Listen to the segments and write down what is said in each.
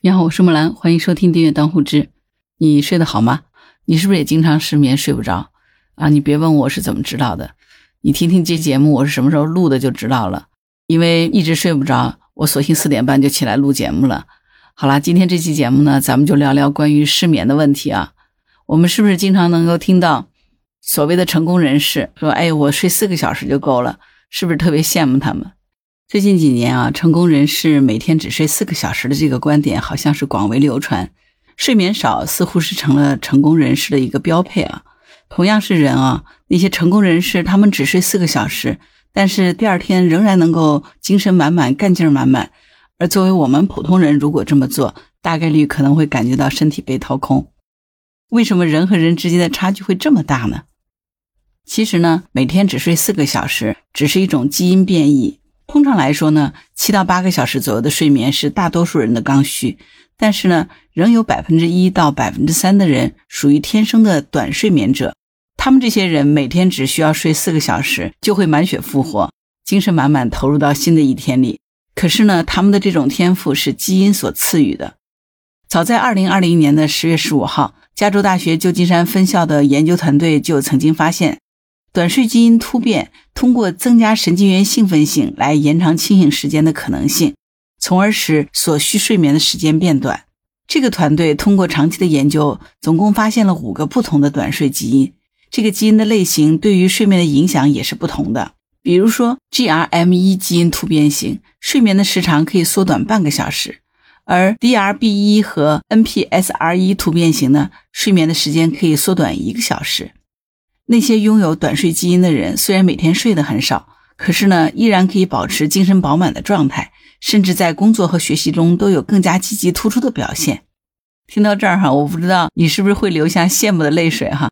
你好，我是木兰，欢迎收听订阅当护知。你睡得好吗？你是不是也经常失眠睡不着啊？你别问我是怎么知道的，你听听这节目我是什么时候录的就知道了。因为一直睡不着，我索性四点半就起来录节目了。好啦，今天这期节目呢，咱们就聊聊关于失眠的问题啊。我们是不是经常能够听到所谓的成功人士说：“哎，我睡四个小时就够了。”是不是特别羡慕他们？最近几年啊，成功人士每天只睡四个小时的这个观点好像是广为流传，睡眠少似乎是成了成功人士的一个标配啊。同样是人啊，那些成功人士他们只睡四个小时，但是第二天仍然能够精神满满、干劲满满。而作为我们普通人，如果这么做，大概率可能会感觉到身体被掏空。为什么人和人之间的差距会这么大呢？其实呢，每天只睡四个小时，只是一种基因变异。通常来说呢，七到八个小时左右的睡眠是大多数人的刚需，但是呢，仍有百分之一到百分之三的人属于天生的短睡眠者。他们这些人每天只需要睡四个小时，就会满血复活，精神满满投入到新的一天里。可是呢，他们的这种天赋是基因所赐予的。早在二零二零年的十月十五号，加州大学旧金山分校的研究团队就曾经发现。短睡基因突变通过增加神经元兴奋性来延长清醒时间的可能性，从而使所需睡眠的时间变短。这个团队通过长期的研究，总共发现了五个不同的短睡基因。这个基因的类型对于睡眠的影响也是不同的。比如说，GRM1 基因突变型，睡眠的时长可以缩短半个小时；而 DRB1 和 NPSR1 突变型呢，睡眠的时间可以缩短一个小时。那些拥有短睡基因的人，虽然每天睡得很少，可是呢，依然可以保持精神饱满的状态，甚至在工作和学习中都有更加积极突出的表现。听到这儿哈，我不知道你是不是会流下羡慕的泪水哈？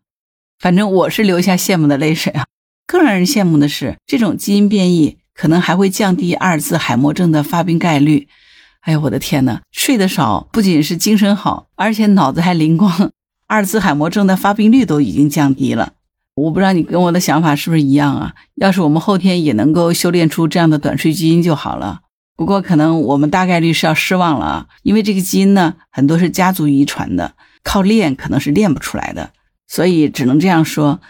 反正我是流下羡慕的泪水啊。更让人羡慕的是，这种基因变异可能还会降低阿尔兹海默症的发病概率。哎呀，我的天呐，睡得少不仅是精神好，而且脑子还灵光，阿尔兹海默症的发病率都已经降低了。我不知道你跟我的想法是不是一样啊？要是我们后天也能够修炼出这样的短睡基因就好了。不过可能我们大概率是要失望了啊，因为这个基因呢，很多是家族遗传的，靠练可能是练不出来的。所以只能这样说，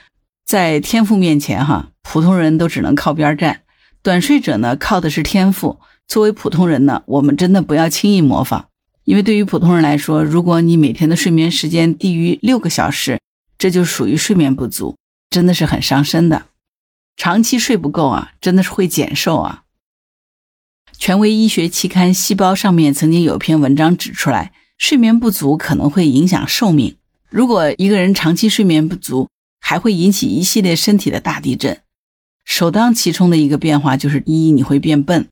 在天赋面前哈，普通人都只能靠边站。短睡者呢，靠的是天赋。作为普通人呢，我们真的不要轻易模仿，因为对于普通人来说，如果你每天的睡眠时间低于六个小时，这就属于睡眠不足。真的是很伤身的，长期睡不够啊，真的是会减寿啊。权威医学期刊《细胞》上面曾经有篇文章指出来，睡眠不足可能会影响寿命。如果一个人长期睡眠不足，还会引起一系列身体的大地震。首当其冲的一个变化就是：一，你会变笨。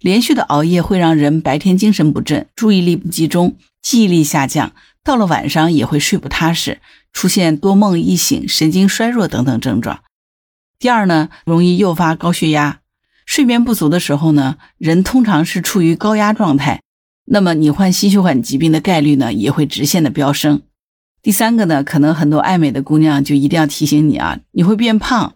连续的熬夜会让人白天精神不振，注意力不集中，记忆力下降，到了晚上也会睡不踏实。出现多梦易醒、神经衰弱等等症状。第二呢，容易诱发高血压。睡眠不足的时候呢，人通常是处于高压状态，那么你患心血管疾病的概率呢也会直线的飙升。第三个呢，可能很多爱美的姑娘就一定要提醒你啊，你会变胖，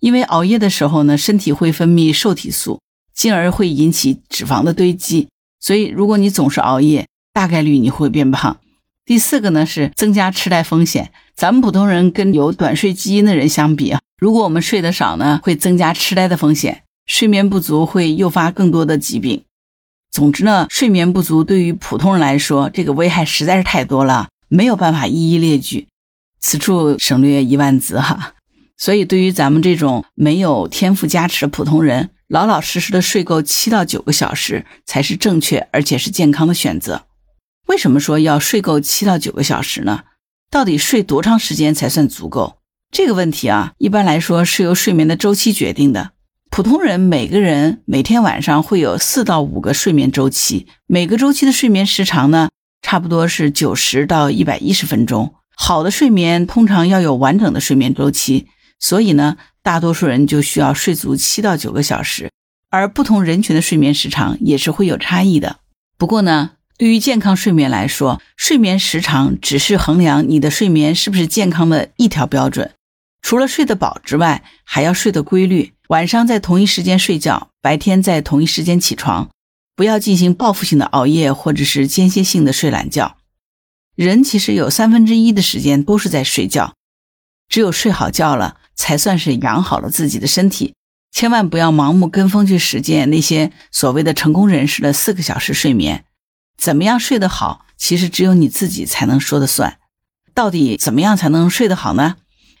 因为熬夜的时候呢，身体会分泌受体素，进而会引起脂肪的堆积。所以如果你总是熬夜，大概率你会变胖。第四个呢是增加痴呆风险。咱们普通人跟有短睡基因的人相比啊，如果我们睡得少呢，会增加痴呆的风险。睡眠不足会诱发更多的疾病。总之呢，睡眠不足对于普通人来说，这个危害实在是太多了，没有办法一一列举。此处省略一万字哈。所以对于咱们这种没有天赋加持的普通人，老老实实的睡够七到九个小时才是正确而且是健康的选择。为什么说要睡够七到九个小时呢？到底睡多长时间才算足够？这个问题啊，一般来说是由睡眠的周期决定的。普通人每个人每天晚上会有四到五个睡眠周期，每个周期的睡眠时长呢，差不多是九十到一百一十分钟。好的睡眠通常要有完整的睡眠周期，所以呢，大多数人就需要睡足七到九个小时。而不同人群的睡眠时长也是会有差异的。不过呢，对于健康睡眠来说，睡眠时长只是衡量你的睡眠是不是健康的一条标准。除了睡得饱之外，还要睡得规律，晚上在同一时间睡觉，白天在同一时间起床。不要进行报复性的熬夜或者是间歇性的睡懒觉。人其实有三分之一的时间都是在睡觉，只有睡好觉了，才算是养好了自己的身体。千万不要盲目跟风去实践那些所谓的成功人士的四个小时睡眠。怎么样睡得好，其实只有你自己才能说的算。到底怎么样才能睡得好呢？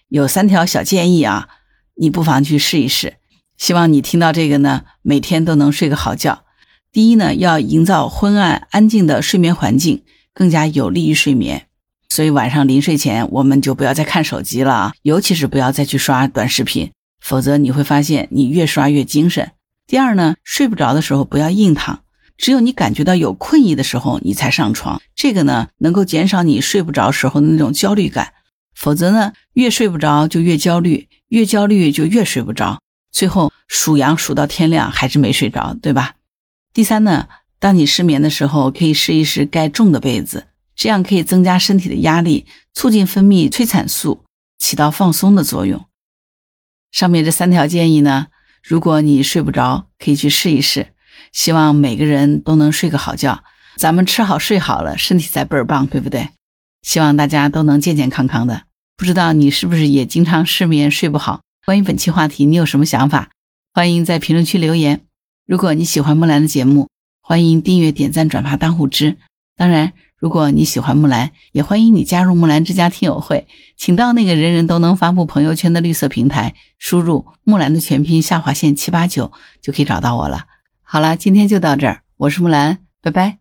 有三条小建议啊，你不妨去试一试。希望你听到这个呢，每天都能睡个好觉。第一呢，要营造昏暗安静的睡眠环境，更加有利于睡眠。所以晚上临睡前，我们就不要再看手机了啊，尤其是不要再去刷短视频。否则你会发现你越刷越精神。第二呢，睡不着的时候不要硬躺，只有你感觉到有困意的时候你才上床，这个呢能够减少你睡不着时候的那种焦虑感。否则呢，越睡不着就越焦虑，越焦虑就越睡不着，最后数羊数到天亮还是没睡着，对吧？第三呢，当你失眠的时候，可以试一试盖重的被子，这样可以增加身体的压力，促进分泌催产素，起到放松的作用。上面这三条建议呢，如果你睡不着，可以去试一试。希望每个人都能睡个好觉，咱们吃好睡好了，身体才倍儿棒，对不对？希望大家都能健健康康的。不知道你是不是也经常失眠睡不好？关于本期话题，你有什么想法？欢迎在评论区留言。如果你喜欢木兰的节目，欢迎订阅、点赞、转发、当护知。当然。如果你喜欢木兰，也欢迎你加入木兰之家听友会，请到那个人人都能发布朋友圈的绿色平台，输入木兰的全拼下划线七八九就可以找到我了。好了，今天就到这儿，我是木兰，拜拜。